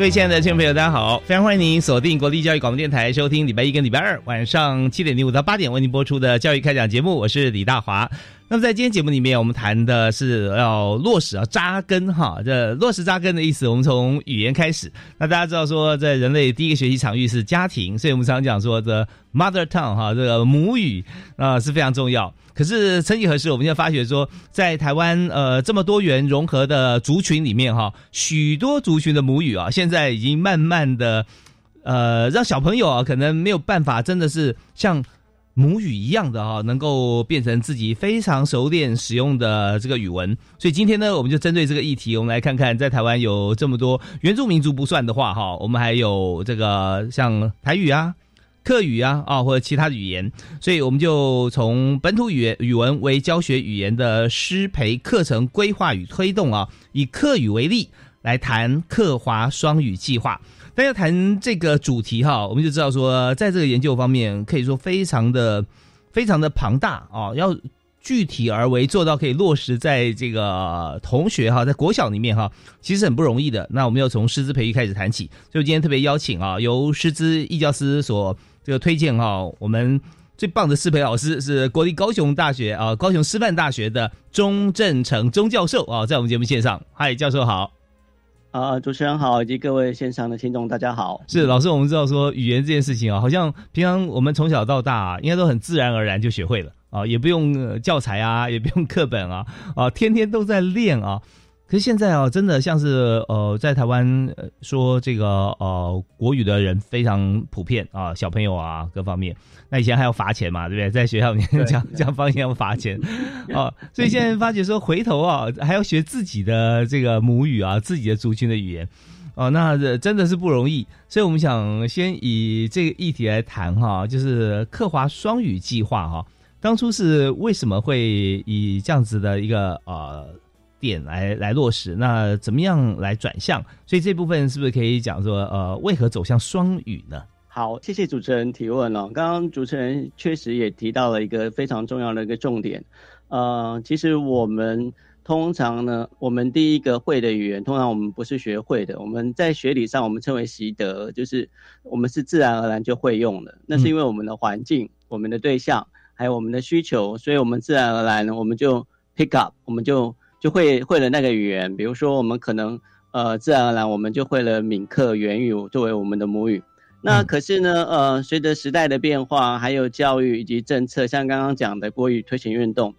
各位亲爱的听众朋友，大家好！非常欢迎您锁定国立教育广播电台，收听礼拜一跟礼拜二晚上七点零五到八点为您播出的教育开讲节目。我是李大华。那么在今天节目里面，我们谈的是要落实啊扎根哈。这落实扎根的意思，我们从语言开始。那大家知道说，在人类第一个学习场域是家庭，所以我们常常讲说的 mother tongue 哈，这个母语啊是非常重要。可是曾几何时，我们就发觉说，在台湾呃这么多元融合的族群里面哈，许多族群的母语啊，现在已经慢慢的呃让小朋友啊可能没有办法真的是像母语一样的哈，能够变成自己非常熟练使用的这个语文。所以今天呢，我们就针对这个议题，我们来看看在台湾有这么多原住民族不算的话哈，我们还有这个像台语啊。课语啊啊或者其他的语言，所以我们就从本土语言语文为教学语言的师培课程规划与推动啊，以课语为例来谈课华双语计划。但要谈这个主题哈，我们就知道说，在这个研究方面可以说非常的非常的庞大啊，要具体而为做到可以落实在这个同学哈，在国小里面哈，其实很不容易的。那我们要从师资培育开始谈起，所以今天特别邀请啊，由师资义教师所这个推荐哈，我们最棒的师培老师是国立高雄大学啊，高雄师范大学的钟正成钟教授啊，在我们节目线上，嗨，教授好，啊，主持人好，以及各位现场的听众大家好。是老师，我们知道说语言这件事情啊，好像平常我们从小到大啊，应该都很自然而然就学会了啊，也不用教材啊，也不用课本啊，啊，天天都在练啊。可是现在啊，真的像是呃，在台湾说这个呃国语的人非常普遍啊，小朋友啊各方面。那以前还要罚钱嘛，对不对？在学校里面讲讲方言要罚钱啊，所以现在发觉说回头啊，还要学自己的这个母语啊，自己的族群的语言哦，那真的是不容易。所以我们想先以这个议题来谈哈，就是克华双语计划哈，当初是为什么会以这样子的一个呃。点来来落实，那怎么样来转向？所以这部分是不是可以讲说，呃，为何走向双语呢？好，谢谢主持人提问哦。刚刚主持人确实也提到了一个非常重要的一个重点，呃，其实我们通常呢，我们第一个会的语言，通常我们不是学会的，我们在学理上我们称为习得，就是我们是自然而然就会用的。那是因为我们的环境、我们的对象还有我们的需求，所以我们自然而然呢，我们就 pick up，我们就。就会会了那个语言，比如说我们可能呃自然而然我们就会了闽客原语作为我们的母语。那可是呢呃随着时代的变化，还有教育以及政策，像刚刚讲的国语推行运动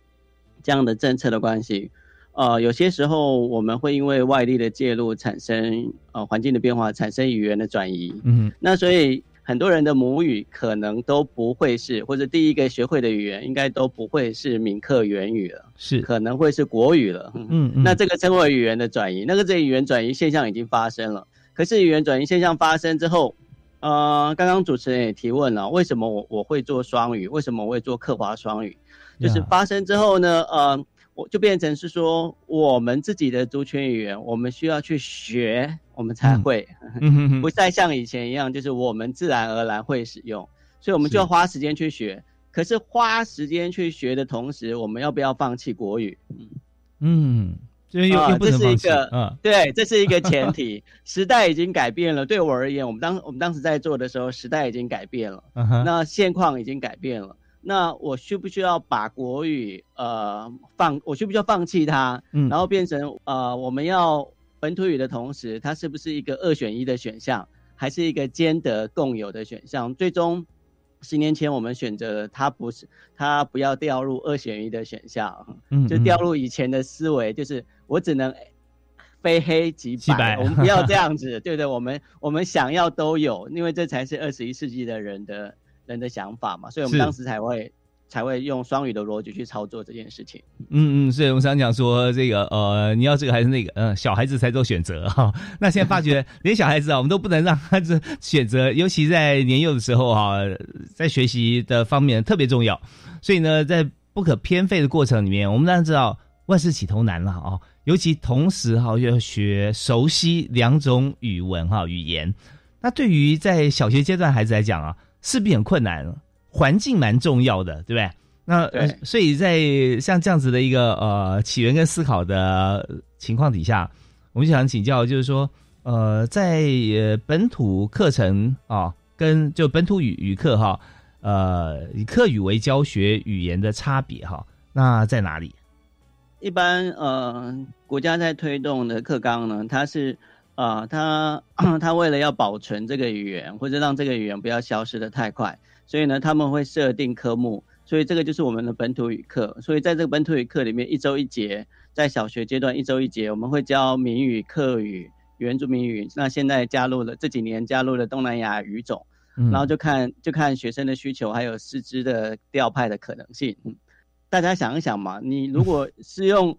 这样的政策的关系，呃有些时候我们会因为外力的介入产生呃环境的变化，产生语言的转移。嗯，那所以。很多人的母语可能都不会是，或者第一个学会的语言应该都不会是闽客原语了，是可能会是国语了。嗯，那这个称为语言的转移，那个这语言转移现象已经发生了。可是语言转移现象发生之后，呃，刚刚主持人也提问了，为什么我我会做双语？为什么我会做客华双语？就是发生之后呢，呃。我就变成是说，我们自己的族群语言，我们需要去学，我们才会，不再像以前一样，就是我们自然而然会使用，所以我们就要花时间去学。可是花时间去学的同时，我们要不要放弃国语？嗯，这又这是一个，嗯，对，这是一个前提。时代已经改变了，对我而言，我们当我们当时在做的时候，时代已经改变了，那现况已经改变了。那我需不需要把国语呃放？我需不需要放弃它？嗯然后变成呃我们要本土语的同时，它是不是一个二选一的选项，还是一个兼得共有的选项？最终十年前我们选择它不是，它不要掉入二选一的选项，嗯就掉入以前的思维，就是我只能非黑即白，即白我们不要这样子，对不对？我们我们想要都有，因为这才是二十一世纪的人的人的想法嘛，所以我们当时才会才会用双语的逻辑去操作这件事情。嗯嗯，所以我们常讲说这个呃，你要这个还是那个，嗯、小孩子才做选择哈、那现在发觉 连小孩子啊，我们都不能让孩子选择，尤其在年幼的时候哈、在学习的方面特别重要。所以呢，在不可偏废的过程里面，我们当然知道万事起头难了啊、尤其同时哈、要学熟悉两种语文哈、语言，那对于在小学阶段孩子来讲啊，势必很困难，环境蛮重要的，对不对？那所以在像这样子的一个呃起源跟思考的情况底下，我们就想请教，就是说，呃，在呃本土课程啊，跟就本土语语课哈，呃，以课语为教学语言的差别哈，那在哪里？一般呃，国家在推动的课纲呢，它是呃，它 它为了要保存这个语言，或者让这个语言不要消失的太快，所以呢，他们会设定科目，所以这个就是我们的本土语课。所以在这个本土语课里面，一周一节，在小学阶段一周一节，我们会教闽语、客语、原住民语。那现在加入了这几年加入了东南亚语种。嗯然后就看就看学生的需求，还有师资的调派的可能性。嗯，大家想一想嘛，你如果是用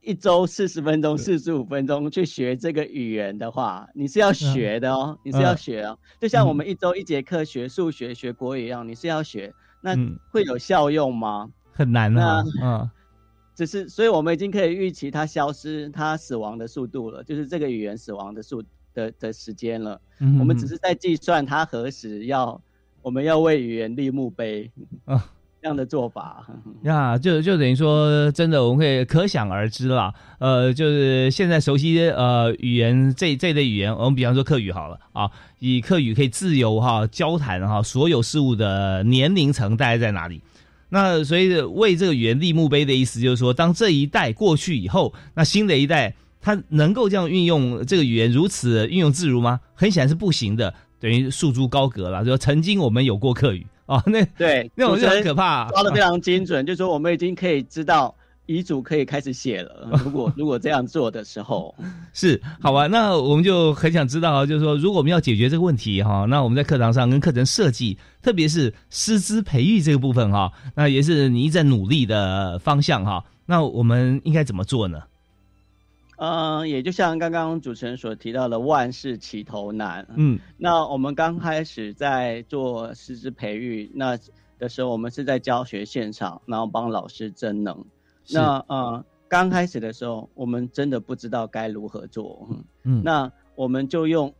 一周四十分钟、四十五分钟去学这个语言的话，你是要学的哦，你是要学哦。就像我们一周一节课学数学、学国语一样，你是要学，那嗯。会有效用吗？很难啊，嗯。只是，所以我们已经可以预期它消失、它死亡的速度了，就是这个语言死亡的速的的时间了。嗯我们只是在计算它何时要，我们要为语言立墓碑。啊 这样的做法。呀，就就等于说，真的我们可以可想而知啦。呃，就是现在熟悉呃语言这这类语言，我们比方说客语好了啊，以客语可以自由哈交谈哈，所有事物的年龄层大概在哪里？那所以为这个语言立墓碑的意思，就是说，当这一代过去以后，那新的一代他能够这样运用这个语言如此运用自如吗？很显然是不行的，等于束诸高阁了。就曾经我们有过客语啊，那对，那种就很可怕、抓的非常精准，就是说我们已经可以知道遗嘱可以开始写了。如果如果这样做的时候，是，好吧，那我们就很想知道，就是说，如果我们要解决这个问题哈，那我们在课堂上跟课程设计，特别是师资培育这个部分哈，那也是你一直在努力的方向哈。那我们应该怎么做呢？嗯，也就像刚刚主持人所提到的，万事起头难。嗯那我们刚开始在做师资培育那的时候，我们是在教学现场，然后帮老师增能。那呃，刚开始的时候，我们真的不知道该如何做。嗯嗯那我们就用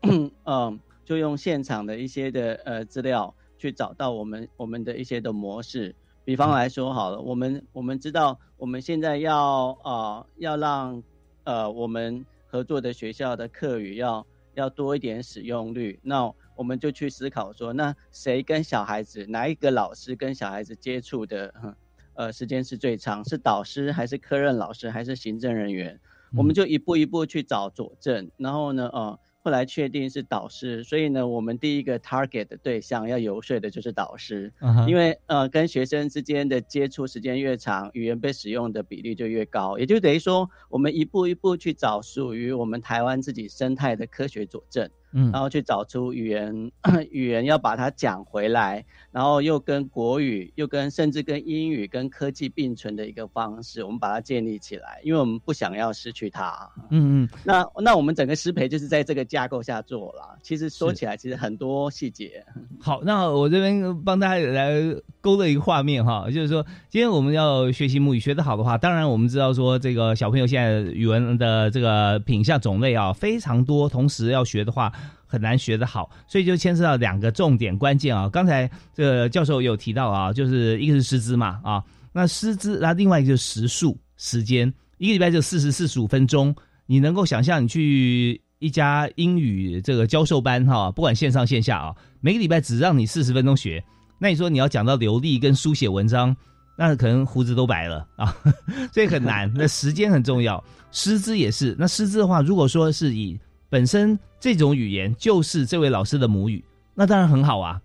嗯，就用现场的一些的呃资料去找到我们我们的一些的模式。比方来说好了，我们我们知道我们现在要呃要让呃我们合作的学校的课语要要多一点使用率，那我们就去思考说，那谁跟小孩子哪一个老师跟小孩子接触的哼呃时间是最长？是导师还是科任老师还是行政人员？我们就一步一步去找佐证，然后呢，呃，后来确定是导师，所以呢，我们第一个 target 的对象要游说的就是导师，因为呃，跟学生之间的接触时间越长，语言被使用的比例就越高，也就等于说，我们一步一步去找属于我们台湾自己生态的科学佐证，嗯然后去找出语言 语言要把它讲回来，然后又跟国语，又跟甚至跟英语跟科技并存的一个方式，我们把它建立起来，因为我们不想要失去它。嗯嗯，那那我们整个师培就是在这个架构下做了。其实说起来，其实很多细节。好，那我这边帮大家来勾勒一个画面哈，就是说，今天我们要学习母语学得好的话，当然我们知道说，这个小朋友现在语文的这个品相种类啊非常多，同时要学的话很难学得好，所以就牵涉到两个重点关键啊。刚才这个教授有提到啊，就是一个是师资嘛啊，那师资，那另外一个就是时数时间，一个礼拜就四十四十五分钟，你能够想象你去一家英语这个教授班哈，不管线上线下啊，每个礼拜只让你四十分钟学，那你说你要讲到流利跟书写文章，那可能胡子都白了啊，所以很难。那时间很重要，师资也是。那师资的话，如果说是以本身这种语言就是这位老师的母语，那当然很好啊。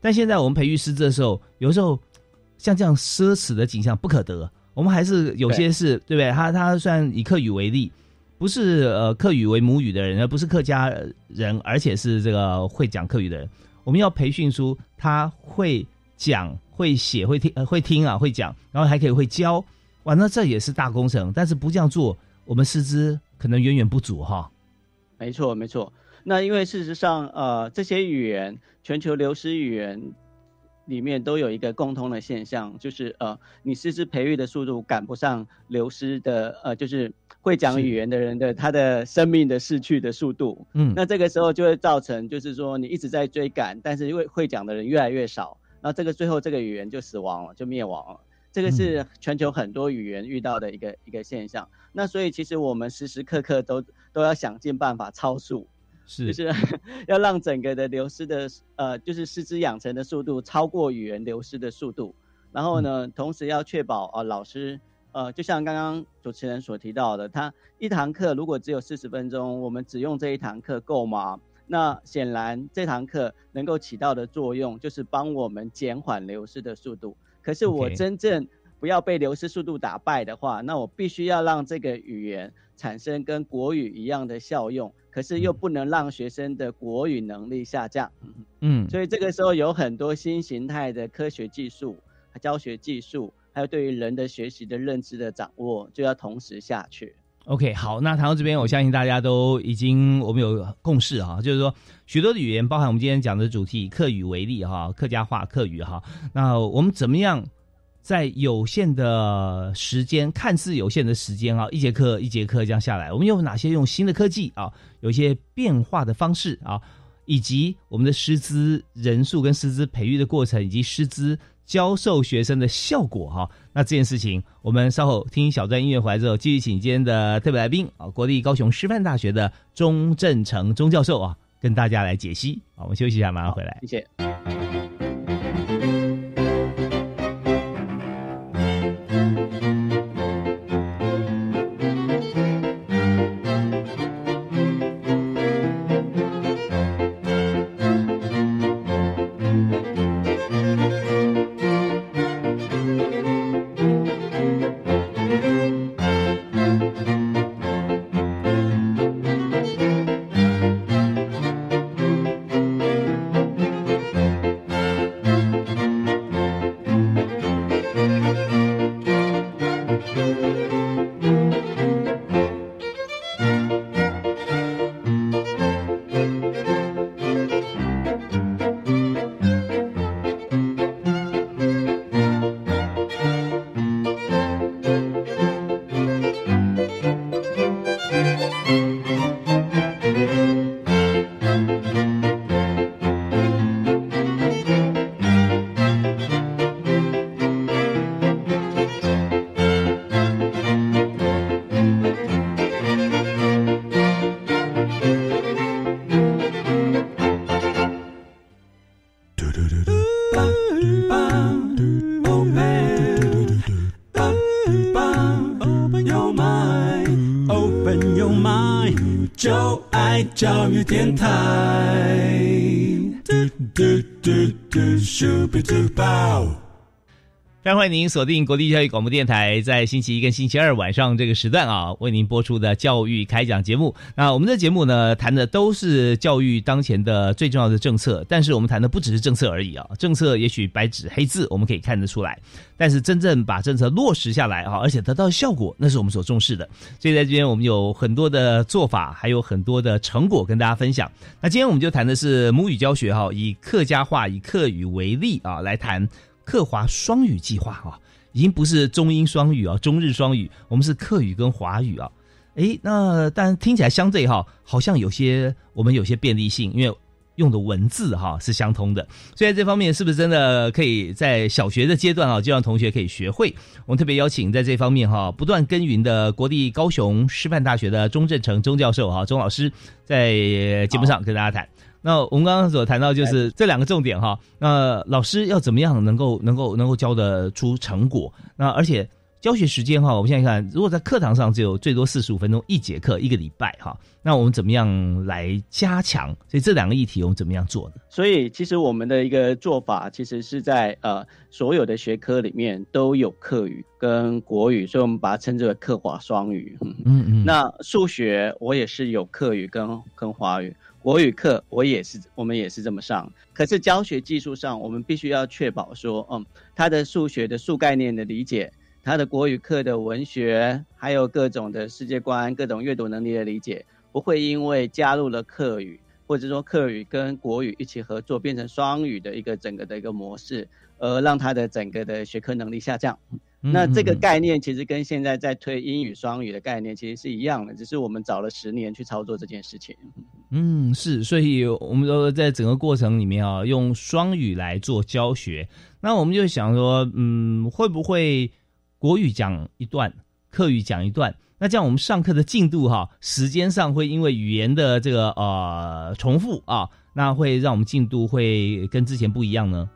但现在我们培育师资的时候，有时候像这样奢侈的景象不可得。我们还是有些是对不对？他他虽然以客语为例，不是呃客语为母语的人，而不是客家人，而且是这个会讲客语的人。我们要培训出他会讲、会写、会听、会听啊，会讲，然后还可以会教。哇，那这也是大工程。但是不这样做，我们师资可能远远不足哈。没错，没错。那因为事实上，呃，这些语言全球流失语言。里面都有一个共通的现象，就是呃，你师资培育的速度赶不上流失的呃，就是会讲语言的人的他的生命的逝去的速度。嗯，那这个时候就会造成，就是说你一直在追赶，但是因为会讲的人越来越少，那这个最后这个语言就死亡了，就灭亡了。这个是全球很多语言遇到的一个一个现象。那所以其实我们时时刻刻都都要想尽办法超速。是，就是 要让整个的流失的呃，就是师资养成的速度超过语言流失的速度。然后呢，同时要确保啊，老师呃，就像刚刚主持人所提到的，他一堂课如果只有四十分钟，我们只用这一堂课够吗？那显然这堂课能够起到的作用就是帮我们减缓流失的速度。可是我真正不要被流失速度打败的话，那我必须要让这个语言产生跟国语一样的效用。可是又不能让学生的国语能力下降，嗯，所以这个时候有很多新形态的科学技术、教学技术，还有对于人的学习的认知的掌握，就要同时下去。OK，好，那谈到这边，我相信大家都已经我们有共识哈，就是说许多的语言，包含我们今天讲的主题，以客语为例哈，客家话、客语哈，那我们怎么样？在有限的时间，看似有限的时间啊，一节课一节课这样下来，我们有哪些用新的科技啊，有一些变化的方式啊，以及我们的师资人数跟师资培育的过程，以及师资教授学生的效果哈。那这件事情，我们稍后听小段音乐回来之后，继续请今天的特别来宾啊，国立高雄师范大学的钟正成钟教授啊，跟大家来解析。好，我们休息一下，马上回来。谢谢。教育电台。非常欢迎您锁定国立教育广播电台，在星期一跟星期二晚上这个时段啊，为您播出的教育开讲节目。那我们的节目呢，谈的都是教育当前的最重要的政策，但是我们谈的不只是政策而已啊。政策也许白纸黑字我们可以看得出来，但是真正把政策落实下来啊，而且得到效果，那是我们所重视的。所以在这边我们有很多的做法，还有很多的成果跟大家分享。那今天我们就谈的是母语教学哈，以客家话、以客语为例啊，来谈。客华双语计划啊，已经不是中英双语啊，中日双语，我们是客语跟华语啊。哎，那但听起来相对哈，好像有些我们有些便利性，因为用的文字哈是相通的。所以在这方面，是不是真的可以在小学的阶段啊，就让同学可以学会？我们特别邀请在这方面哈不断耕耘的国立高雄师范大学的钟正成钟教授哈钟老师，在节目上跟大家谈。那我们刚刚所谈到就是这两个重点哈。那老师要怎么样能够能够能够教得出成果？那而且。教学时间哈，我们现在看，如果在课堂上只有最多四十五分钟一节课一个礼拜哈，那我们怎么样来加强？所以这两个议题我们怎么样做呢？所以其实我们的一个做法，其实是在呃所有的学科里面都有课语跟国语，所以我们把它称之为课华双语。嗯嗯。那数学我也是有课语跟跟华语，国语课我也是，我们也是这么上。可是教学技术上，我们必须要确保说，嗯，他的数学的数概念的理解。他的国语课的文学，还有各种的世界观、各种阅读能力的理解，不会因为加入了课语，或者说课语跟国语一起合作，变成双语的一个整个的一个模式，而让他的整个的学科能力下降。那这个概念其实跟现在在推英语双语的概念其实是一样的，只是我们找了十年去操作这件事情。嗯，是，所以我们都在整个过程里面啊，用双语来做教学。那我们就想说，嗯，会不会？国语讲一段，课语讲一段，那这样我们上课的进度哈，时间上会因为语言的这个呃重复啊，那会让我们进度会跟之前不一样呢？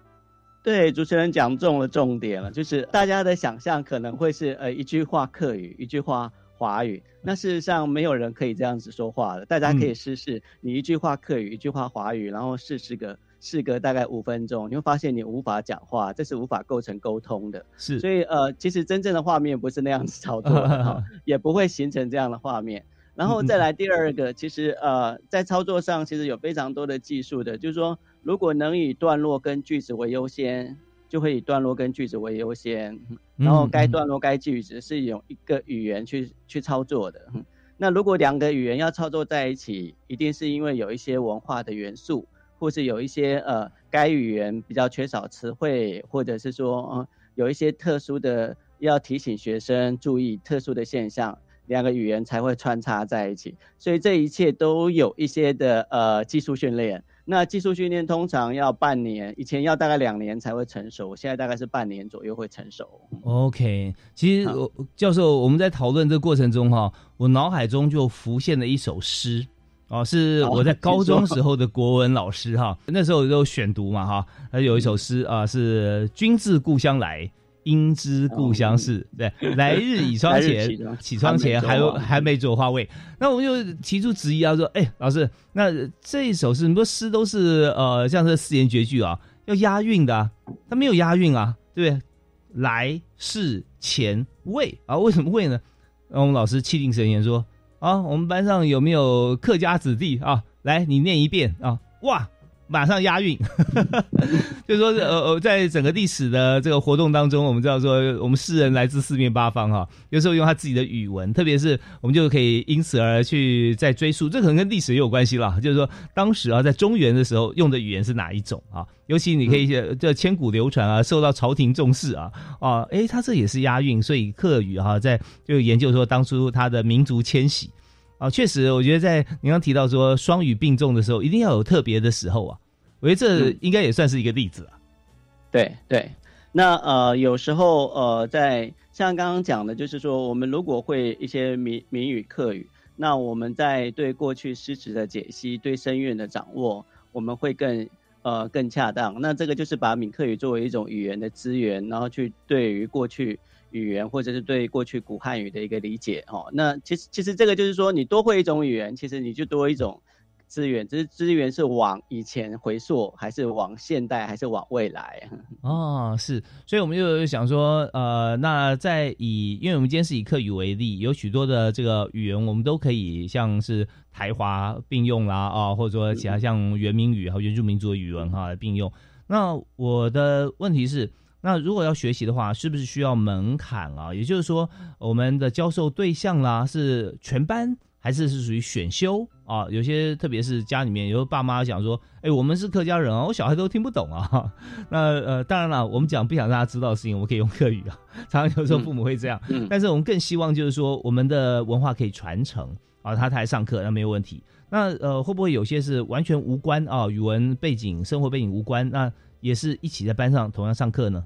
对，主持人讲中了重点了，就是大家的想象可能会是呃一句话客语，一句话华语，那事实上没有人可以这样子说话的，大家可以试试，你一句话客语，一句话华语，然后试试个。事隔大概五分钟，你会发现你无法讲话，这是无法构成沟通的。是，所以呃，其实真正的画面不是那样子操作的，也不会形成这样的画面。然后再来第二个，其实呃，在操作上其实有非常多的技术的，就是说，如果能以段落跟句子为优先，就会以段落跟句子为优先。然后该段落该句子是用一个语言去去操作的。那如果两个语言要操作在一起，一定是因为有一些文化的元素。或是有一些呃，该语言比较缺少词汇，或者是说，呃，有一些特殊的要提醒学生注意特殊的现象，两个语言才会穿插在一起。所以这一切都有一些的呃技术训练。那技术训练通常要半年，以前要大概两年才会成熟，现在大概是半年左右会成熟。OK，其实教授我们在讨论这个过程中哈，我脑海中就浮现了一首诗。哦，是我在 高中时候的国文老师哈，那时候都选读嘛哈，他有一首诗啊，是“君自故乡来，应知故乡事”。对，来日倚窗 前，起窗前还有还没做花未。那我们就提出质疑啊，说，哎，老师，那这一首诗，很多诗都是呃，像是四言绝句啊，要押韵的，它没有押韵啊，对不对？来世前未啊，为什么会呢？那我们老师气定神闲说。啊，我们班上有没有客家子弟啊？来，你念一遍啊！哇，马上押韵。就是说，呃呃，在整个历史的这个活动当中，我们知道说，我们诗人来自四面八方哈，有时候用他自己的语文，特别是我们就可以因此而去再追溯，这可能跟历史也有关系啦。就是说，当时啊，在中原的时候用的语言是哪一种啊？尤其你可以这千古流传啊，受到朝廷重视啊啊，哎，他这也是押韵，所以客语哈，在就研究说当初他的民族迁徙啊，确实，我觉得在您刚提到说双语并重的时候，一定要有特别的时候啊。我觉得这应该也算是一个例子啊。对对，那呃，有时候呃，在像刚刚讲的，就是说，我们如果会一些闽闽语客语，那我们在对过去诗词的解析、对声韵的掌握，我们会更呃更恰当。那这个就是把闽客语作为一种语言的资源，然后去对于过去语言或者是对过去古汉语的一个理解哦。那其实其实这个就是说，你多会一种语言，其实你就多一种。资源，这是资源是往以前回溯，还是往现代，还是往未来？哦，是，所以我们就想说，呃，那在以，因为我们今天是以客语为例，有许多的这个语言，我们都可以像是台华并用啦，啊，或者说其他像原民语和原住民族的语文哈并用。那我的问题是，那如果要学习的话，是不是需要门槛啊？也就是说，我们的教授对象啦是全班。还是是属于选修啊？有些特别是家里面有爸妈想说，哎，我们是客家人啊，我小孩都听不懂啊。那呃，当然了，我们讲不想让他知道的事情，我们可以用客语啊。常常有时候父母会这样，但是我们更希望就是说，我们的文化可以传承啊。他才上课那没有问题。那呃，会不会有些是完全无关啊？语文背景、生活背景无关，那也是一起在班上同样上课呢？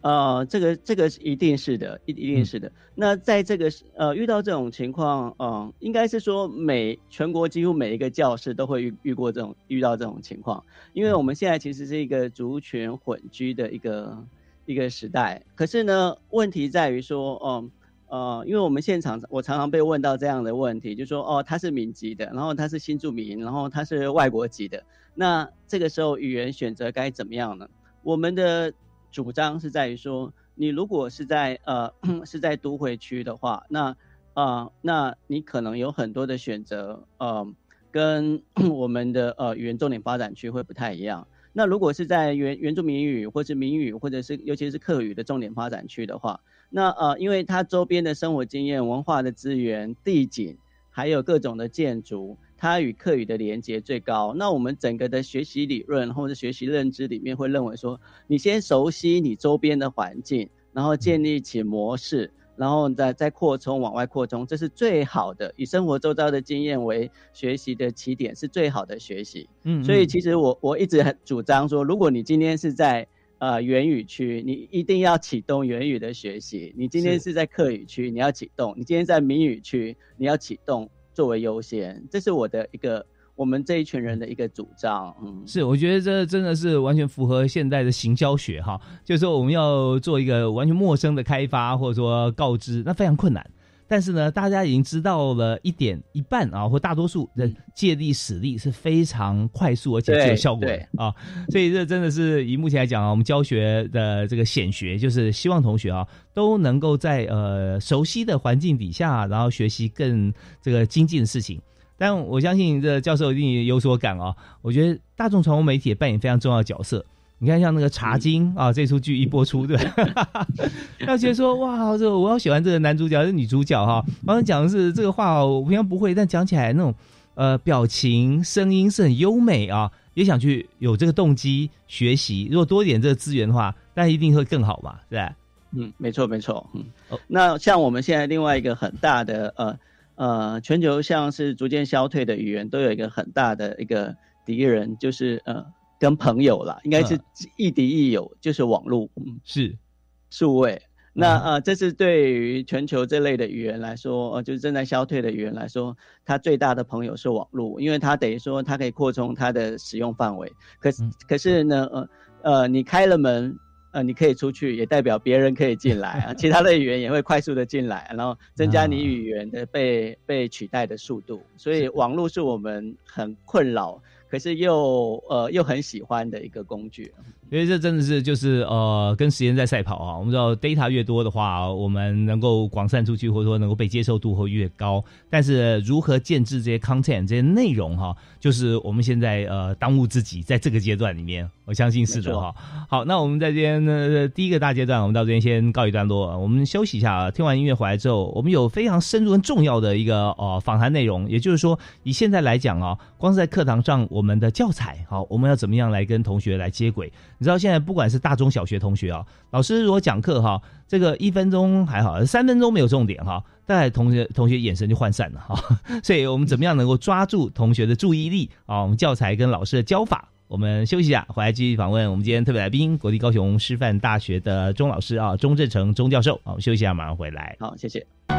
呃，这个这个一定是的，一一定是的。那在这个呃遇到这种情况，嗯，应该是说每全国几乎每一个教室都会遇遇过这种遇到这种情况，因为我们现在其实是一个族群混居的一个一个时代。可是呢，问题在于说，嗯呃，因为我们现场我常常被问到这样的问题，就说哦，他是闽籍的，然后他是新住民，然后他是外国籍的，那这个时候语言选择该怎么样呢？我们的。主张是在于说，你如果是在呃 是在都会区的话，那啊那你可能有很多的选择，呃，跟 我们的呃语言重点发展区会不太一样。那如果是在原原住民语或是民语，或者是尤其是客语的重点发展区的话，那呃因为它周边的生活经验、文化的资源、地景，还有各种的建筑。它与课语的连接最高。那我们整个的学习理论或者学习认知里面会认为说，你先熟悉你周边的环境，然后建立起模式，然后再再扩充往外扩充，这是最好的。以生活周遭的经验为学习的起点，是最好的学习。嗯，所以其实我我一直很主张说，如果你今天是在呃原语区，你一定要启动原语的学习；你今天是在客语区，你要启动；你今天在闽语区，你要启动。作为优先，这是我的一个我们这一群人的一个主张。嗯，是，我觉得这真的是完全符合现在的行销学哈，就是说我们要做一个完全陌生的开发或者说告知，那非常困难。但是呢，大家已经知道了一点一半啊，或大多数的借力使力是非常快速而且具有效果的啊，所以这真的是以目前来讲啊，我们教学的这个显学，就是希望同学啊都能够在呃熟悉的环境底下，然后学习更这个精进的事情。但我相信这教授一定有所感啊，我觉得大众传播媒体扮演非常重要的角色。你看，像那个《茶经》啊，这出剧一播出，对，要觉得说哇，这我好喜欢这个男主角，是女主角哈。刚刚讲的是这个话，我平常不会，但讲起来那种呃表情、声音是很优美啊，也想去有这个动机学习。如果多一点这个资源的话，那一定会更好嘛，是吧？嗯，没错，没错。嗯，那像我们现在另外一个很大的呃呃，全球像是逐渐消退的语言，都有一个很大的一个敌人，就是呃。跟朋友啦，应该是亦敌亦友，就是网络，是数位。那呃，这是对于全球这类的语言来说，呃，就是正在消退的语言来说，它最大的朋友是网络，因为它等于说它可以扩充它的使用范围。可是可是呢，呃呃，你开了门，呃，你可以出去，也代表别人可以进来啊，其他的语言也会快速的进来，然后增加你语言的被被取代的速度。所以网络是我们很困扰。可是又呃又很喜欢的一个工具，因为这真的是就是呃跟时间在赛跑啊。我们知道 data 越多的话，我们能够广散出去，或者说能够被接受度会越高。但是如何建制这些 content 这些内容哈，就是我们现在呃当务之急，在这个阶段里面，我相信是的哈。好，那我们在这边呢第一个大阶段，我们到这边先告一段落，我们休息一下啊。听完音乐回来之后，我们有非常深入跟重要的一个呃访谈内容，也就是说以现在来讲啊，光是在课堂上。我们的教材好，我们要怎么样来跟同学来接轨？你知道现在不管是大中小学同学啊，老师如果讲课哈，这个一分钟还好，三分钟没有重点哈，大概同学同学眼神就涣散了哈。所以我们怎么样能够抓住同学的注意力啊？我们教材跟老师的教法，我们休息一下，回来继续访问我们今天特别来宾，国立高雄师范大学的钟老师啊，钟正成钟教授啊，我们休息一下，马上回来。好，谢谢。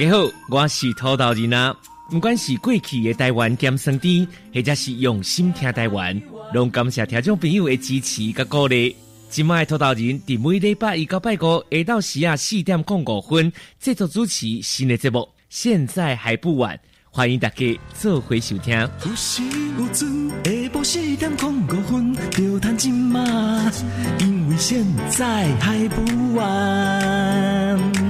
家好，我是土豆人啊。不管是过去的台湾咸生甜，或者是用心听台湾，拢感谢听众朋友的支持甲鼓励。今麦土豆人伫每礼拜一到拜五下昼时啊四点零五分制作主持新的节目，现在还不晚，欢迎大家做回收听。有时有阵下晡四点零五分，就谈今嘛，因为现在还不晚。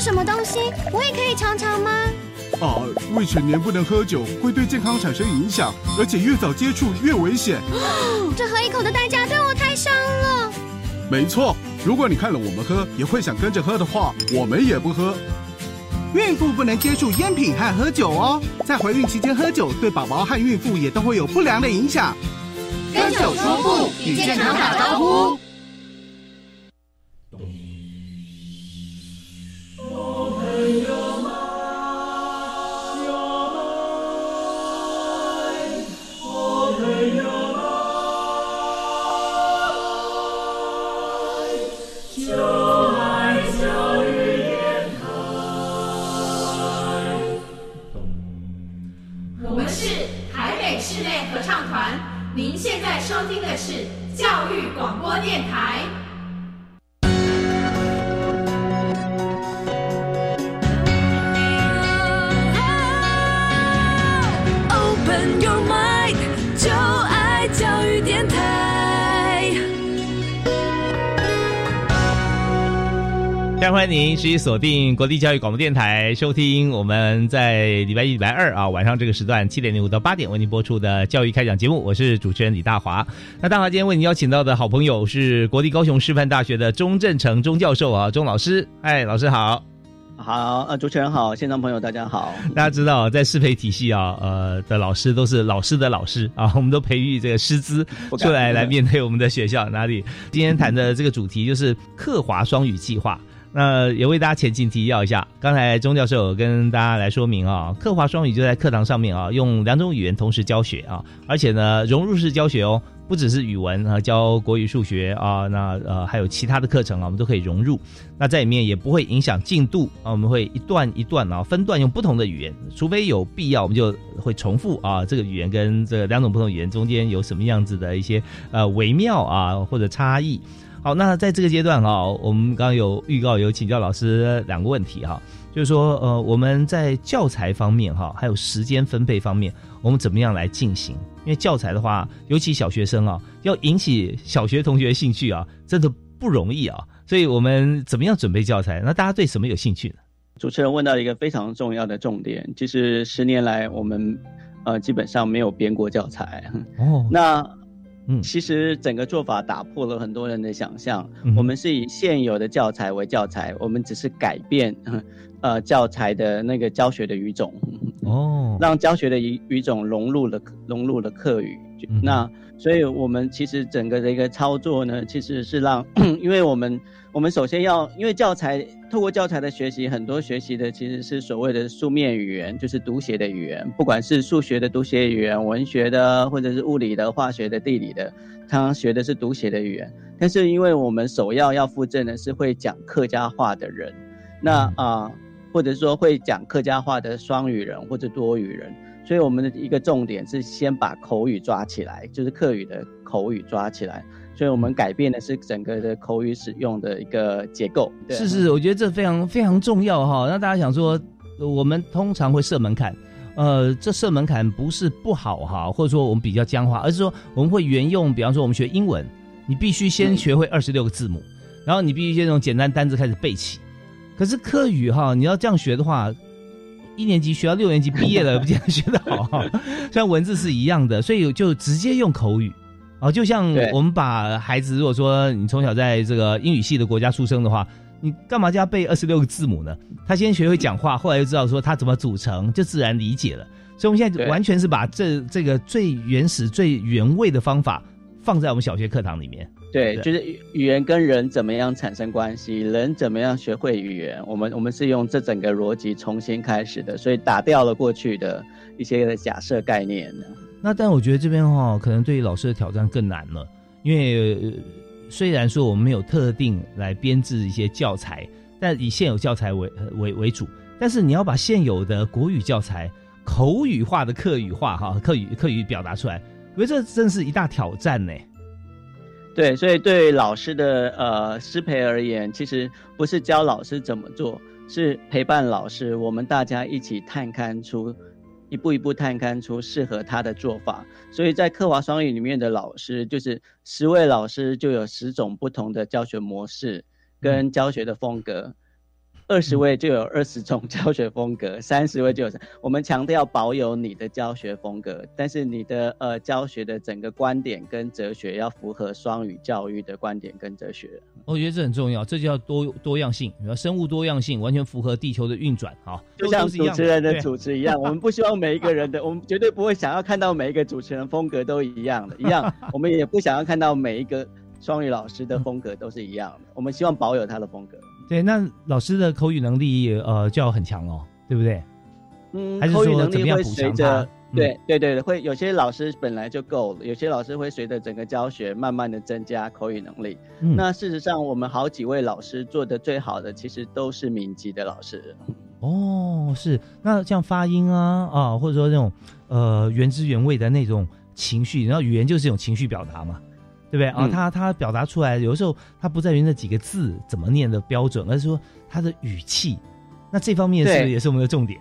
什么东西？我也可以尝尝吗？啊，未成年不能喝酒，会对健康产生影响，而且越早接触越危险。这喝一口的代价对我太伤了。没错，如果你看了我们喝，也会想跟着喝的话，我们也不喝。孕妇不能接触烟品和喝酒哦，在怀孕期间喝酒，对宝宝和孕妇也都会有不良的影响。跟酒说不，与健康打招呼。欢迎您持续锁定国立教育广播电台，收听我们在礼拜一、礼拜二啊晚上这个时段七点零五到八点为您播出的教育开讲节目。我是主持人李大华。那大华今天为您邀请到的好朋友是国立高雄师范大学的钟振成钟教授啊，钟老师。哎，老师好，好呃，主持人好，现场朋友大家好。大家知道在适培体系啊，呃的老师都是老师的老师啊，我们都培育这个师资出来来面对我们的学校哪里。今天谈的这个主题就是课华双语计划。那也为大家前情提要一下，刚才钟教授有跟大家来说明啊，刻华双语就在课堂上面啊，用两种语言同时教学啊，而且呢融入式教学哦，不只是语文啊，教国语、数学啊，那呃还有其他的课程啊，我们都可以融入。那在里面也不会影响进度啊，我们会一段一段啊分段用不同的语言，除非有必要，我们就会重复啊这个语言跟这两种不同语言中间有什么样子的一些呃微妙啊或者差异。好，那在这个阶段哈，我们刚刚有预告，有请教老师两个问题哈，就是说，呃，我们在教材方面哈，还有时间分配方面，我们怎么样来进行？因为教材的话，尤其小学生啊，要引起小学同学兴趣啊，真的不容易啊。所以我们怎么样准备教材？那大家对什么有兴趣呢？主持人问到一个非常重要的重点，就是十年来我们呃基本上没有编过教材哦，那。嗯，其实整个做法打破了很多人的想象。我们是以现有的教材为教材，我们只是改变，呃，教材的那个教学的语种，哦，让教学的语语种融入了融入了课语。那所以我们其实整个的一个操作呢，其实是让，因为我们。我们首先要，因为教材透过教材的学习，很多学习的其实是所谓的书面语言，就是读写的语言，不管是数学的读写语言、文学的，或者是物理的、化学的、地理的，他学的是读写的语言。但是因为我们首要要附赠的是会讲客家话的人，那啊，或者说会讲客家话的双语人或者多语人，所以我们的一个重点是先把口语抓起来，就是客语的口语抓起来。所以我们改变的是整个的口语使用的一个结构。是是，我觉得这非常非常重要哈。那大家想说，我们通常会设门槛，呃，这设门槛不是不好哈，或者说我们比较僵化，而是说我们会沿用，比方说我们学英文，你必须先学会二十六个字母，然后你必须先从简单单字开始背起。可是课语哈，你要这样学的话，一年级学到六年级毕业了，不见得学得好哈。像文字是一样的，所以就直接用口语。哦，就像我们把孩子，如果说你从小在这个英语系的国家出生的话，你干嘛就要背二十六个字母呢？他先学会讲话，后来又知道说他怎么组成，就自然理解了。所以我们现在完全是把这这个最原始、最原味的方法放在我们小学课堂里面。对，就是语言跟人怎么样产生关系，人怎么样学会语言，我们我们是用这整个逻辑重新开始的，所以打掉了过去的一些假设概念。那但我觉得这边的话，可能对于老师的挑战更难了，因为虽然说我们没有特定来编制一些教材，但以现有教材为为为主，但是你要把现有的国语教材口语化的课语化哈，课语课语表达出来，我觉得这真是一大挑战呢。对，所以对老师的呃师培而言，其实不是教老师怎么做，是陪伴老师，我们大家一起探勘出。一步一步探勘出适合他的做法，所以在科华双语里面的老师，就是十位老师就有十种不同的教学模式跟教学的风格。二十位就有二十种教学风格，三十位就有。我们强调保有你的教学风格，但是你的呃教学的整个观点跟哲学要符合双语教育的观点跟哲学。我觉得这很重要，这就叫多多样性，比如生物多样性，完全符合地球的运转。哈，就像主持人的主持一样，我们不希望每一个人的，我们绝对不会想要看到每一个主持人风格都一样的，一样。我们也不想要看到每一个双语老师的风格都是一样的，我们希望保有他的风格。对，那老师的口语能力呃就要很强哦，对不对？嗯，口语能力会随着对对对会有些老师本来就够了，有些老师会随着整个教学慢慢的增加口语能力。那事实上，我们好几位老师做的最好的，其实都是民级的老师。哦，是那像发音啊啊，或者说那种呃原汁原味的那种情绪，然后语言就是一种情绪表达嘛。对不对啊？他他表达出来，有时候他不在于那几个字怎么念的标准，而是说他的语气。那这方面是也是我们的重点，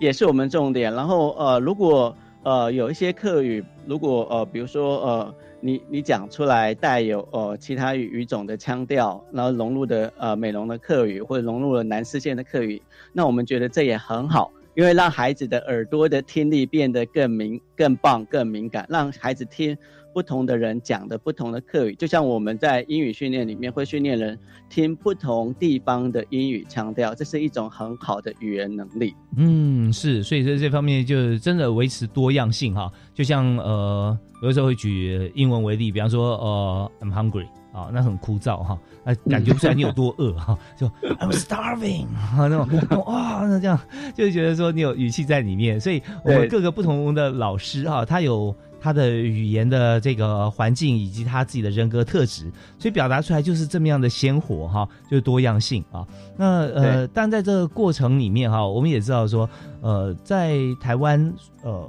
也是我们重点。然后呃，如果呃有一些客语，如果呃比如说呃你你讲出来带有呃其他语语种的腔调，然后融入的呃美容的客语，或者融入了南四线的客语，那我们觉得这也很好，因为让孩子的耳朵的听力变得更敏、更棒、更敏感，让孩子听。不同的人讲的不同的课语，就像我们在英语训练里面会训练人听不同地方的英语腔调，这是一种很好的语言能力。嗯，是，所以在这方面就真的维持多样性哈。就像呃，有的时候会举英文为例，比方说呃，I'm hungry 啊，那很枯燥哈，那感觉不出来你有多饿哈，就 I'm starving 啊那种哇，那这样就觉得说你有语气在里面。所以我们各个不同的老师哈，他有。他的语言的这个环境以及他自己的人格特质，所以表达出来就是这么样的鲜活哈，就是多样性啊。那呃，但在这个过程里面哈，我们也知道说，呃，在台湾呃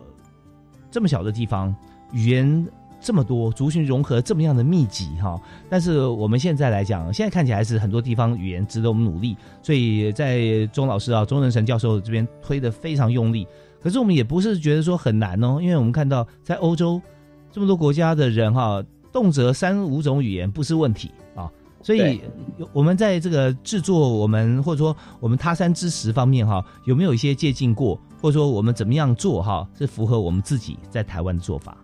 这么小的地方，语言这么多，族群融合这么样的密集哈。但是我们现在来讲，现在看起来是很多地方语言值得我们努力，所以在钟老师啊，钟仁成教授这边推的非常用力。可是我们也不是觉得说很难哦，因为我们看到在欧洲这么多国家的人哈，动辄三五种语言不是问题啊。所以我们在这个制作我们或者说我们他山之石方面哈，有没有一些借鉴过，或者说我们怎么样做哈，是符合我们自己在台湾的做法？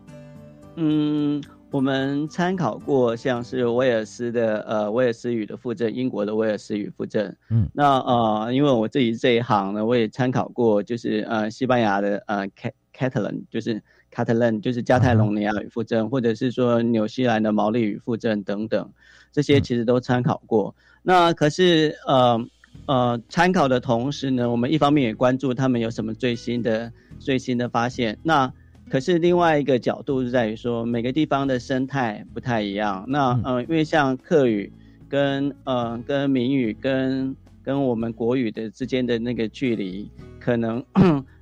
嗯。我们参考过像是威尔斯的呃威尔斯语的附证，英国的威尔斯语附证。嗯，那呃，因为我自己这一行呢，我也参考过，就是呃西班牙的呃 Catalan，就是 Catalan，就是加泰隆尼亚语附证，或者是说纽西兰的毛利语附证等等，这些其实都参考过。那可是呃呃参考的同时呢，我们一方面也关注他们有什么最新的最新的发现。那可是另外一个角度是在于说，每个地方的生态不太一样。那嗯，因为像客语跟呃跟闽语跟跟我们国语的之间的那个距离，可能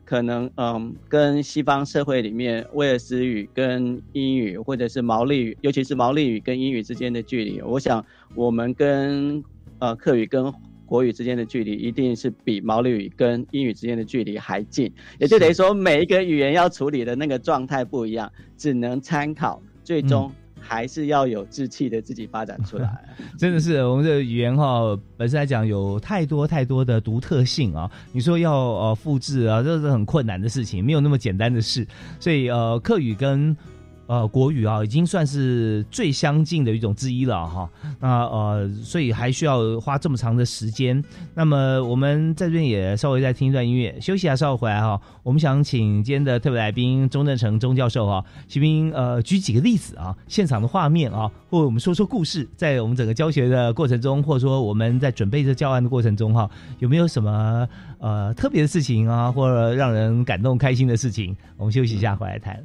可能嗯跟西方社会里面威尔斯语跟英语或者是毛利语，尤其是毛利语跟英语之间的距离，我想我们跟呃客语跟。国语之间的距离一定是比毛利语跟英语之间的距离还近，也就等于说每一个语言要处理的那个状态不一样，只能参考，最终还是要有志气的自己发展出来。真的是我们的语言哈，本身来讲有太多太多的独特性啊，你说要呃复制啊，这是很困难的事情，没有那么简单的事。所以呃，客语跟呃国语啊，已经算是最相近的一种之一了哈。那呃，所以还需要花这么长的时间。那么我们在这边也稍微再听一段音乐，休息一下，稍后回来哈。我们想请今天的特别来宾钟正成钟教授哈，徐斌呃举几个例子啊，现场的画面啊，或者我们说说故事，在我们整个教学的过程中，或者说我们在准备这教案的过程中哈，有没有什么呃特别的事情啊，或者让人感动开心的事情？我们休息一下，回来谈。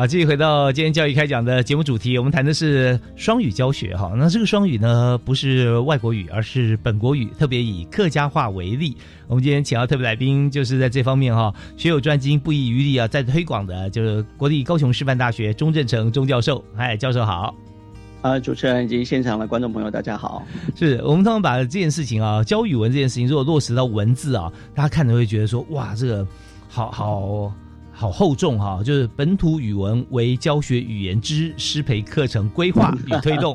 好，继续回到今天教育开讲的节目主题，我们谈的是双语教学哈。那这个双语呢，不是外国语，而是本国语，特别以客家话为例。我们今天请到特别来宾，就是在这方面哈，学有专精，不遗余力啊，在推广的，就是国立高雄师范大学钟正成钟教授。嗨，教授好。啊，主持人以及现场的观众朋友，大家好。是我们通常把这件事情啊，教语文这件事情，如果落实到文字啊，大家看着会觉得说，哇，这个好好。好厚重哈，就是本土语文为教学语言之师培课程规划 与推动。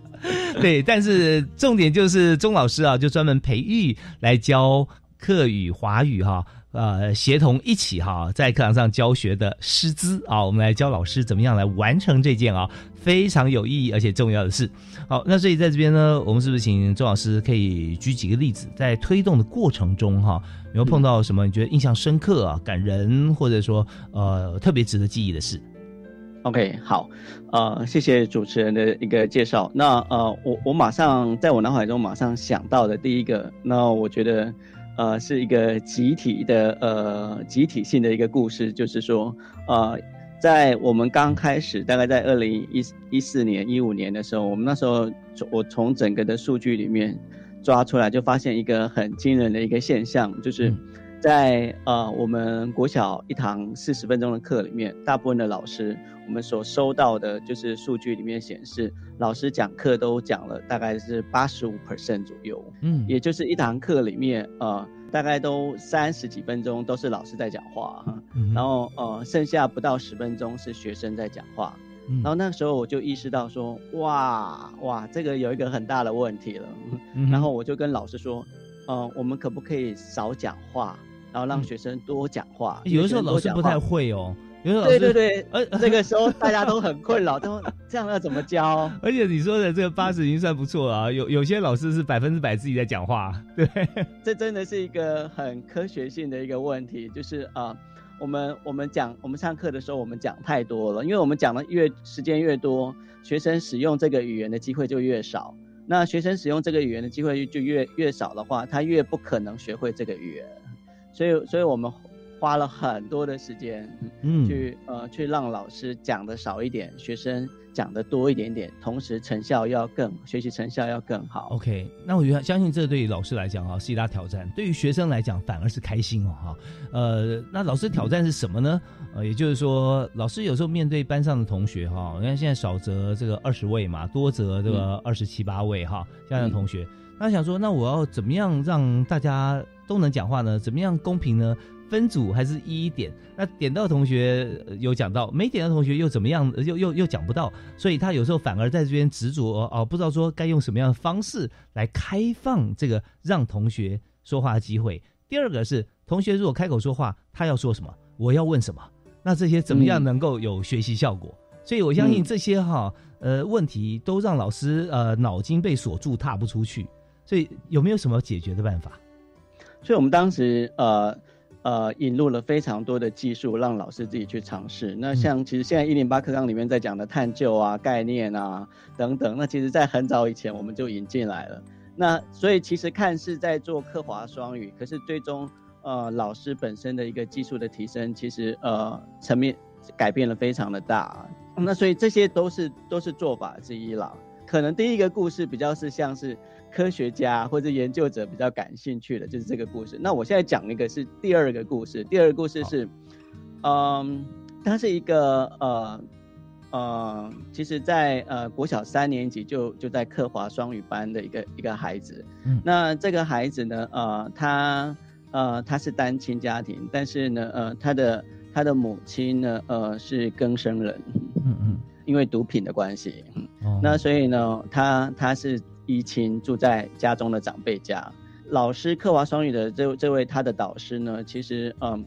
对，但是重点就是钟老师啊，就专门培育来教客语、华语哈，呃，协同一起哈，在课堂上教学的师资啊，我们来教老师怎么样来完成这件啊非常有意义而且重要的事。好，那所以在这边呢，我们是不是请周老师可以举几个例子，在推动的过程中哈？有没有碰到什么你觉得印象深刻啊、感人，或者说呃特别值得记忆的事？OK，好，呃，谢谢主持人的一个介绍。那呃，我我马上在我脑海中马上想到的第一个，那我觉得呃是一个集体的呃集体性的一个故事，就是说呃在我们刚开始，大概在二零一一四年、一五年的时候，我们那时候我从整个的数据里面。抓出来就发现一个很惊人的一个现象，就是在呃我们国小一堂四十分钟的课里面，大部分的老师我们所收到的就是数据里面显示，老师讲课都讲了大概是八十五 percent 左右，嗯，也就是一堂课里面呃大概都三十几分钟都是老师在讲话，然后呃剩下不到十分钟是学生在讲话。然后那时候我就意识到说，哇哇，这个有一个很大的问题了。然后我就跟老师说，呃，我们可不可以少讲话，然后让学生多讲话？有的时候老师不太会哦。对对对，呃，这个时候大家都很困扰，都这样要怎么教？而且你说的这个八十已经算不错了啊。有有些老师是百分之百自己在讲话，对。这真的是一个很科学性的一个问题，就是啊。我们我们讲我们上课的时候，我们讲太多了，因为我们讲的越时间越多，学生使用这个语言的机会就越少。那学生使用这个语言的机会就越越少的话，他越不可能学会这个语言。所以，所以我们花了很多的时间，嗯，去呃去让老师讲的少一点，学生。讲的多一点点，同时成效要更，学习成效要更好。OK，那我觉得相信这对于老师来讲啊是一大挑战，对于学生来讲反而是开心哦哈。呃，那老师挑战是什么呢？呃，也就是说，老师有时候面对班上的同学哈，你看现在少则这个二十位嘛，多则这个二十七八位哈，这样的同学，那想说，那我要怎么样让大家都能讲话呢？怎么样公平呢？分组还是一一点？那点到同学有讲到，没点到同学又怎么样？又又又讲不到，所以他有时候反而在这边执着哦，不知道说该用什么样的方式来开放这个让同学说话的机会。第二个是同学如果开口说话，他要说什么，我要问什么，那这些怎么样能够有学习效果？所以我相信这些哈呃问题都让老师呃脑筋被锁住，踏不出去。所以有没有什么解决的办法？所以我们当时呃呃引入了非常多的技术，让老师自己去尝试。那像其实现在一零八课纲里面在讲的探究啊、概念啊等等，那其实在很早以前我们就引进来了。那所以其实看似在做科华双语，可是最终呃老师本身的一个技术的提升，其实呃层面改变了非常的大。那所以这些都是都是做法之一了。可能第一个故事比较是像是科学家或者研究者比较感兴趣的，就是这个故事。那我现在讲一个是第二个故事，第二个故事是，嗯，他是一个呃呃，其实在呃国小三年级就就在克华双语班的一个一个孩子。嗯。那这个孩子呢，呃，他呃他是单亲家庭，但是呢，呃，他的他的母亲呢，呃，是更生人。嗯嗯。因为毒品的关系，那所以呢，他他是依亲住在家中的长辈家。老师克华双语的这这位他的导师呢，其实嗯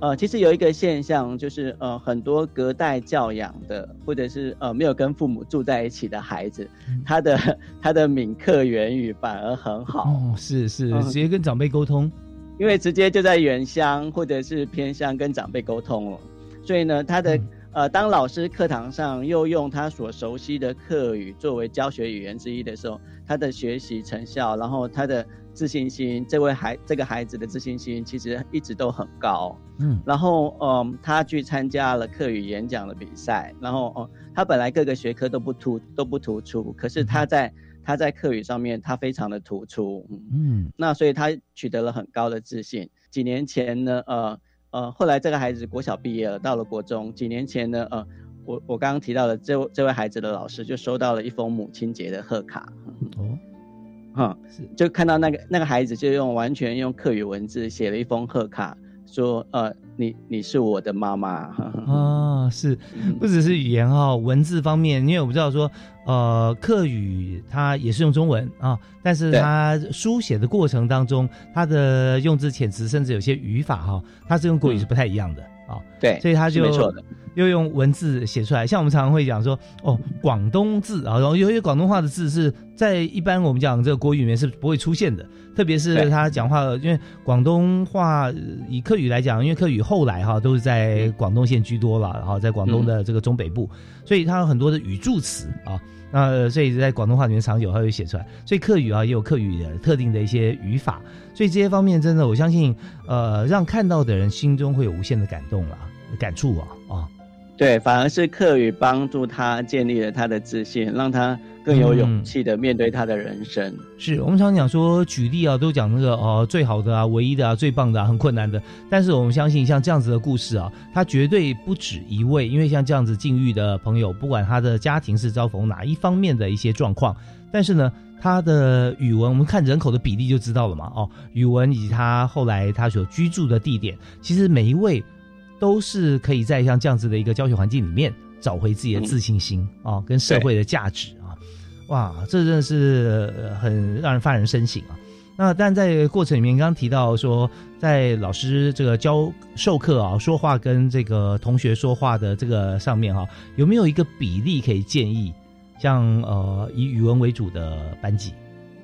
呃，其实有一个现象，就是呃很多隔代教养的，或者是呃没有跟父母住在一起的孩子，他的 他的闽客原语反而很好。哦，是是，直接跟长辈沟通，因为直接就在原乡或者是偏乡跟长辈沟通了，所以呢，他的。呃，当老师课堂上又用他所熟悉的课语作为教学语言之一的时候，他的学习成效，然后他的自信心，这位孩这个孩子的自信心其实一直都很高。嗯，然后嗯，他去参加了课语演讲的比赛，然后哦，他本来各个学科都不突都不突出，可是他在他在课语上面他非常的突出。嗯，那所以他取得了很高的自信。几年前呢，呃。呃，后来这个孩子国小毕业了，到了国中。几年前呢，呃，我我刚刚提到的这这位孩子的老师就收到了一封母亲节的贺卡。哦，哈，是，就看到那个那个孩子就用完全用课语文字写了一封贺卡。说呃，你你是我的妈妈 啊，是不只是语言哈，文字方面，因为我不知道说呃，客语它也是用中文啊，但是它书写的过程当中，它的用字遣词，甚至有些语法哈，它是跟国语是不太一样的啊。对，所以他就没错的。又用文字写出来，像我们常常会讲说，哦，广东字啊，然后有些广东话的字是在一般我们讲这个国语里面是不会出现的，特别是他讲话，因为广东话以客语来讲，因为客语后来哈都是在广东县居多了，然后在广东的这个中北部，所以它有很多的语助词啊，那所以在广东话里面常有，它会写出来，所以客语啊也有客语的特定的一些语法，所以这些方面真的，我相信，呃，让看到的人心中会有无限的感动了，感触啊啊。对，反而是课语帮助他建立了他的自信，让他更有勇气的面对他的人生。是我们常讲说举例啊，都讲那个哦最好的啊、唯一的啊、最棒的啊、很困难的。但是我们相信像这样子的故事啊，他绝对不止一位，因为像这样子境遇的朋友，不管他的家庭是遭逢哪一方面的一些状况，但是呢，他的语文，我们看人口的比例就知道了嘛。哦，语文以及他后来他所居住的地点，其实每一位。都是可以在像这样子的一个教学环境里面找回自己的自信心啊，跟社会的价值啊，哇，这真的是很让人发人深省啊。那但在过程里面，刚刚提到说，在老师这个教授课啊，说话跟这个同学说话的这个上面哈，有没有一个比例可以建议？像呃以语文为主的班级，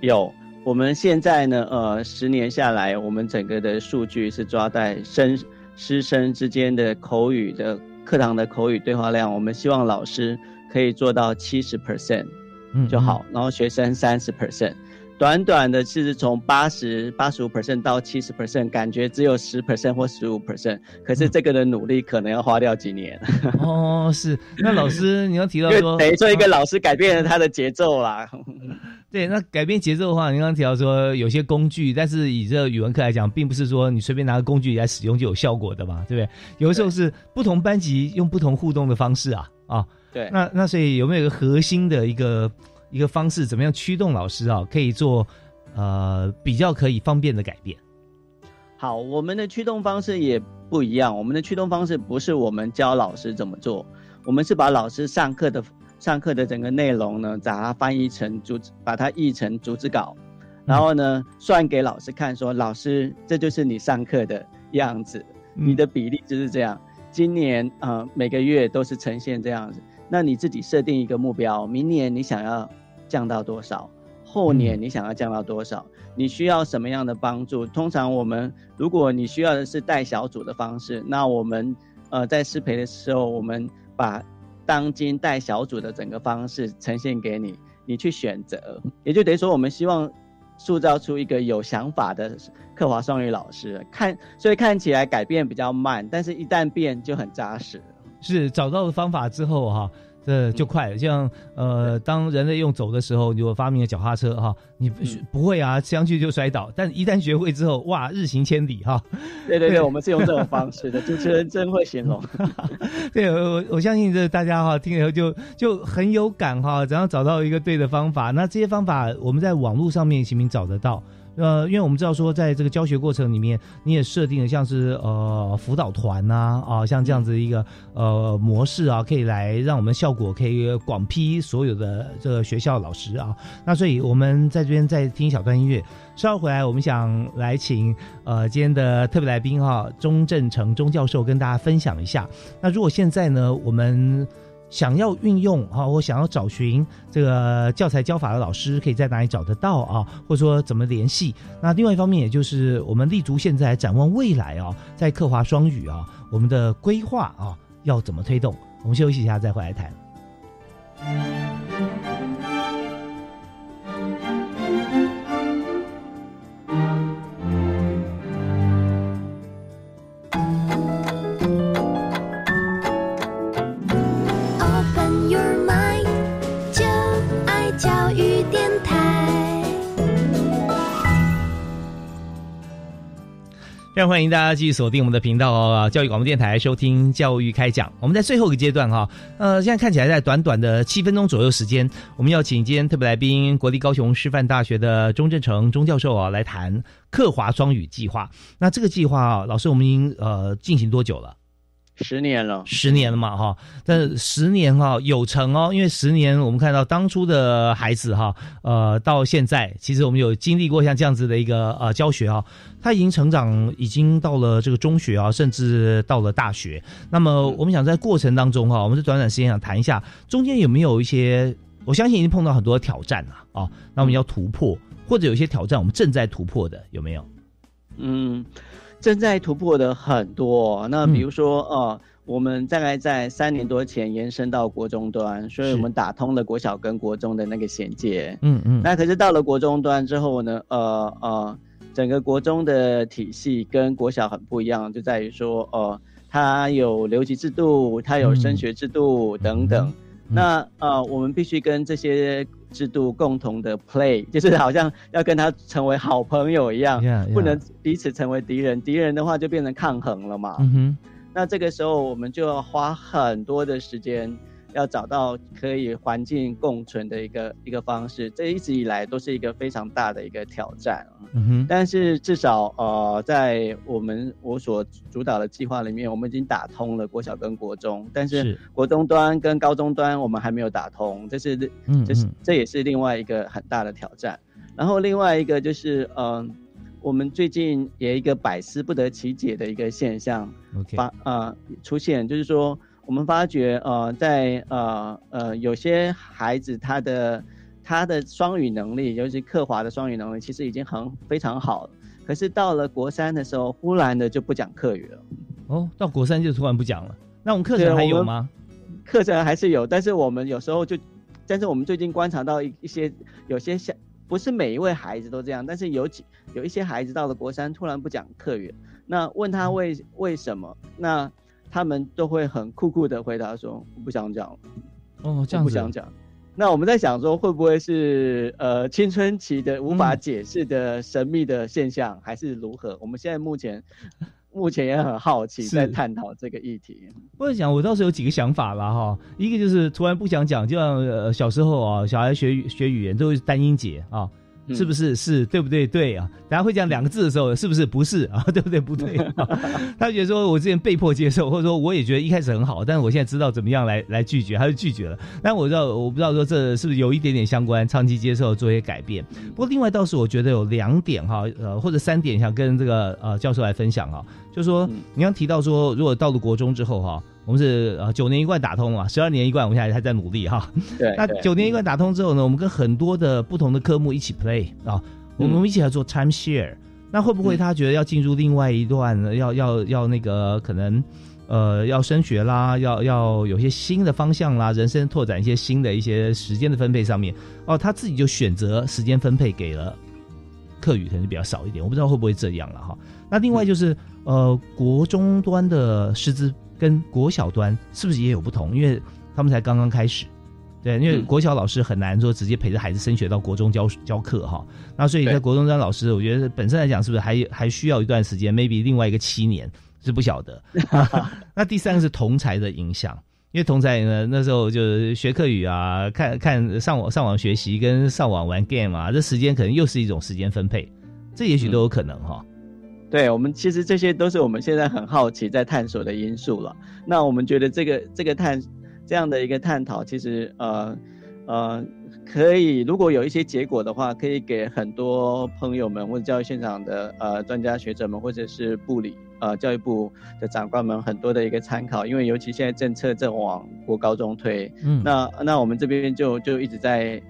有。我们现在呢，呃，十年下来，我们整个的数据是抓在生。师生之间的口语的课堂的口语对话量，我们希望老师可以做到七十 percent 就好，然后学生三十 percent。短短的其实从八十八十五 percent 到七十 percent，感觉只有十 percent 或十五 percent，可是这个的努力可能要花掉几年。哦，是。那老师你要提到 说，等于说一个老师改变了他的节奏啦。对，那改变节奏的话，您刚刚提到说有些工具，但是以这个语文课来讲，并不是说你随便拿个工具来使用就有效果的嘛，对不对？有的时候是不同班级用不同互动的方式啊啊。对。那那所以有没有一个核心的一个一个方式，怎么样驱动老师啊，可以做呃比较可以方便的改变？好，我们的驱动方式也不一样。我们的驱动方式不是我们教老师怎么做，我们是把老师上课的。上课的整个内容呢，把它翻译成主，把它译成逐字稿，然后呢，算给老师看，说老师，这就是你上课的样子，你的比例就是这样。今年呃每个月都是呈现这样子，那你自己设定一个目标，明年你想要降到多少？后年你想要降到多少？你需要什么样的帮助？通常我们如果你需要的是带小组的方式，那我们呃在师培的时候，我们把当今带小组的整个方式呈现给你，你去选择，也就等于说我们希望塑造出一个有想法的刻华双语老师。看，所以看起来改变比较慢，但是一旦变就很扎实。是找到了方法之后哈。这就快了，像呃，当人类用走的时候，如果发明了脚踏车哈，你不会啊，上去就摔倒，但一旦学会之后，哇，日行千里哈。对对对，我们是用这种方式的，主持人真会形容。对，我我相信这大家哈听了以后就就很有感哈，怎样找到一个对的方法？那这些方法我们在网络上面行不行找得到？呃，因为我们知道说，在这个教学过程里面，你也设定了像是呃辅导团呐啊，像这样子一个呃模式啊，可以来让我们效果可以广批所有的这个学校老师啊。那所以我们在这边再听一小段音乐，稍后回来我们想来请呃今天的特别来宾哈钟正成钟教授跟大家分享一下。那如果现在呢，我们想要运用啊，我想要找寻这个教材教法的老师，可以在哪里找得到啊？或者说怎么联系？那另外一方面，也就是我们立足现在，展望未来啊，在刻华双语啊，我们的规划啊，要怎么推动？我们休息一下，再回来谈。欢迎大家继续锁定我们的频道哦，教育广播电台收听教育开讲。我们在最后一个阶段哈，呃，现在看起来在短短的七分钟左右时间，我们要请今天特别来宾国立高雄师范大学的钟正成钟教授啊来谈克华双语计划。那这个计划啊，老师我们已经呃进行多久了？十年了，十年了嘛哈，但十年哈有成哦，因为十年我们看到当初的孩子哈，呃，到现在其实我们有经历过像这样子的一个呃教学啊，他已经成长，已经到了这个中学啊，甚至到了大学。那么我们想在过程当中哈，我们这短短时间想谈一下，中间有没有一些，我相信已经碰到很多挑战了啊，那我们要突破，或者有些挑战我们正在突破的有没有？嗯。正在突破的很多，那比如说，呃，我们大概在三年多前延伸到国中端，所以我们打通了国小跟国中的那个衔接。嗯嗯。那可是到了国中端之后呢，呃呃，整个国中的体系跟国小很不一样，就在于说，呃，它有留级制度，它有升学制度等等。那呃，我们必须跟这些制度共同的 play，就是好像要跟他成为好朋友一样，不能彼此成为敌人。敌人的话就变成抗衡了嘛。那这个时候我们就要花很多的时间。要找到可以环境共存的一个一个方式，这一直以来都是一个非常大的一个挑战嗯哼。但是至少呃，在我们我所主导的计划里面，我们已经打通了国小跟国中，但是国中端跟高中端我们还没有打通，这是这是这也是另外一个很大的挑战。然后另外一个就是嗯，我们最近也一个百思不得其解的一个现象发呃出现，就是说。我们发觉，呃，在呃呃，有些孩子他的他的双语能力，尤其刻华的双语能力，其实已经很非常好了。可是到了国三的时候，忽然的就不讲课语了。哦，到国三就突然不讲了。那我们课程还有吗？课程还是有，但是我们有时候就，但是我们最近观察到一一些有些像，不是每一位孩子都这样，但是有几有一些孩子到了国三突然不讲课语，那问他为为什么？那他们都会很酷酷的回答说：“我不想讲哦，这样不想讲。那我们在想说，会不会是呃青春期的无法解释的神秘的现象，还是如何？我们现在目前目前也很好奇，在探讨这个议题。我在想，我倒是有几个想法了哈。一个就是突然不想讲，就像呃小时候啊，小孩学学语言都是单音节啊。是不是是对不对对啊？大家会讲两个字的时候，是不是不是啊？对不对不对？他觉得说我之前被迫接受，或者说我也觉得一开始很好，但是我现在知道怎么样来来拒绝，他就拒绝了。但我知道我不知道说这是不是有一点点相关，长期接受做一些改变。不过另外倒是我觉得有两点哈，呃或者三点想跟这个呃教授来分享哈，就是说你刚提到说如果到了国中之后哈。我们是呃九年一贯打通嘛，十二年一贯，我们现在还在努力哈。对。那九年一贯打通之后呢，我们跟很多的不同的科目一起 play 啊，我们一起来做 time share。那会不会他觉得要进入另外一段，要要要那个可能呃要升学啦，要要有些新的方向啦，人生拓展一些新的一些时间的分配上面哦，他自己就选择时间分配给了课语，可能比较少一点。我不知道会不会这样了哈。那另外就是呃国中端的师资。跟国小端是不是也有不同？因为他们才刚刚开始，对，因为国小老师很难说直接陪着孩子升学到国中教教课哈。那所以在国中端老师，我觉得本身来讲是不是还还需要一段时间？maybe 另外一个七年是不晓得。那第三个是同才的影响，因为同才呢那时候就是学课语啊，看看上网上网学习跟上网玩 game 啊，这时间可能又是一种时间分配，这也许都有可能哈。对我们其实这些都是我们现在很好奇在探索的因素了。那我们觉得这个这个探这样的一个探讨，其实呃呃可以，如果有一些结果的话，可以给很多朋友们或者教育现场的呃专家学者们，或者是部里呃教育部的长官们很多的一个参考。因为尤其现在政策正往国高中推，嗯，那那我们这边就就一直在。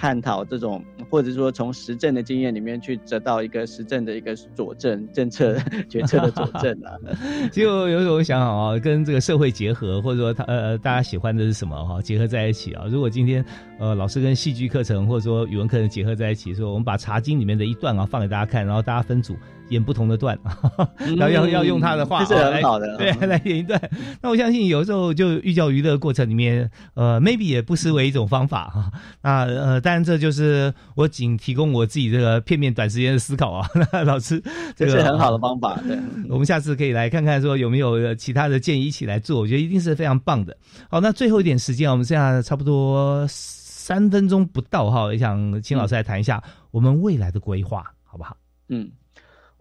探讨这种，或者说从实证的经验里面去得到一个实证的一个佐证，政策 决策的佐证啊。就有种想好啊，跟这个社会结合，或者说他呃大家喜欢的是什么哈，结合在一起啊。如果今天呃老师跟戏剧课程或者说语文课程结合在一起，说我们把《茶经》里面的一段啊放给大家看，然后大家分组。演不同的段，然后要要用他的话，这是很好的，对，来演一段。那我相信有时候就寓教于乐过程里面，呃，maybe 也不失为一种方法哈。那呃，当然这就是我仅提供我自己这个片面短时间的思考啊。那老师，这是很好的方法。对，我们下次可以来看看说有没有其他的建议一起来做，我觉得一定是非常棒的。好，那最后一点时间，我们剩下差不多三分钟不到哈，也想请老师来谈一下我们未来的规划，好不好？嗯。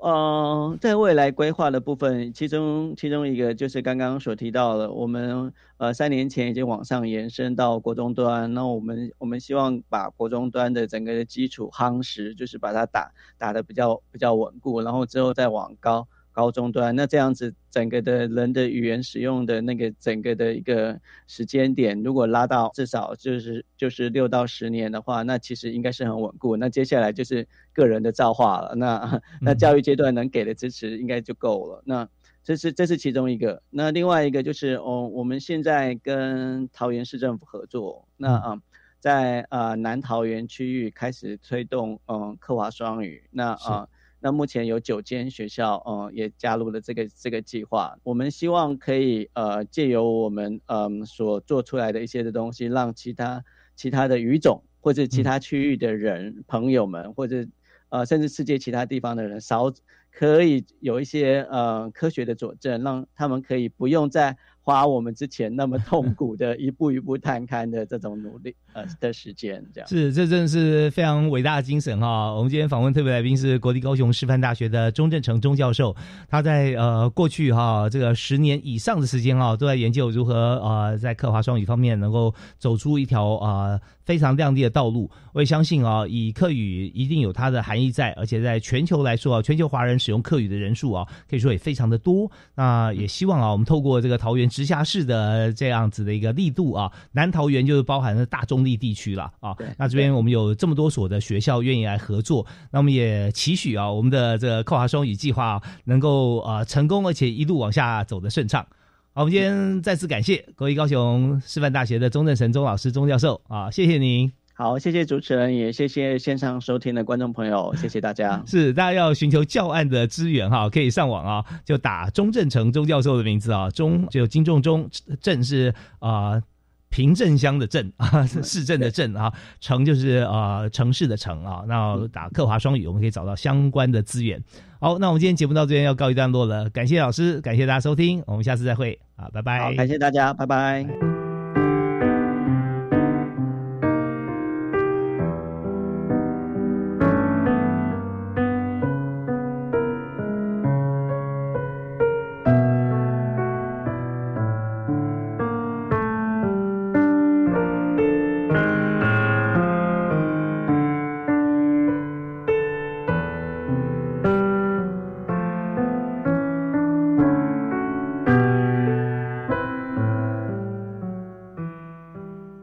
呃，在未来规划的部分，其中其中一个就是刚刚所提到的，我们呃三年前已经往上延伸到国中端，那我们我们希望把国中端的整个的基础夯实，就是把它打打得比较比较稳固，然后之后再往高。高中端，那这样子整个的人的语言使用的那个整个的一个时间点，如果拉到至少就是就是六到十年的话，那其实应该是很稳固。那接下来就是个人的造化了。那那教育阶段能给的支持应该就够了。那这是这是其中一个。那另外一个就是哦，我们现在跟桃园市政府合作，那啊在呃南桃园区域开始推动嗯科华双语。那啊。那目前有九间学校，嗯，也加入了这个这个计划。我们希望可以，呃，借由我们，嗯，所做出来的一些的东西，让其他其他的语种或者其他区域的人朋友们，或者，呃，甚至世界其他地方的人，少可以有一些，呃，科学的佐证，让他们可以不用再。花我们之前那么痛苦的一步一步探勘的这种努力 呃的时间，这样是这真的是非常伟大的精神哈。我们今天访问特别来宾是国立高雄师范大学的钟正成钟教授，他在呃过去哈这个十年以上的时间哈都在研究如何呃在刻华双语方面能够走出一条啊。非常亮丽的道路，我也相信啊，以客语一定有它的含义在，而且在全球来说啊，全球华人使用客语的人数啊，可以说也非常的多。那也希望啊，我们透过这个桃园直辖市的这样子的一个力度啊，南桃园就是包含了大中立地区了啊。那这边我们有这么多所的学校愿意来合作，那我们也期许啊，我们的这个扣华双语计划能够呃成功，而且一路往下走的顺畅。好，我们今天再次感谢国立高雄师范大学的钟正成钟老师钟教授啊，谢谢您。好，谢谢主持人，也谢谢线上收听的观众朋友，谢谢大家。是，大家要寻求教案的资源哈，可以上网啊，就打钟正成钟教授的名字啊，钟就金仲钟，正是啊。平镇乡的镇啊，市镇的镇啊，城就是呃城市的城啊。那打客华双语，我们可以找到相关的资源。好，那我们今天节目到这边要告一段落了，感谢老师，感谢大家收听，我们下次再会啊，拜拜。好，感谢大家，拜拜。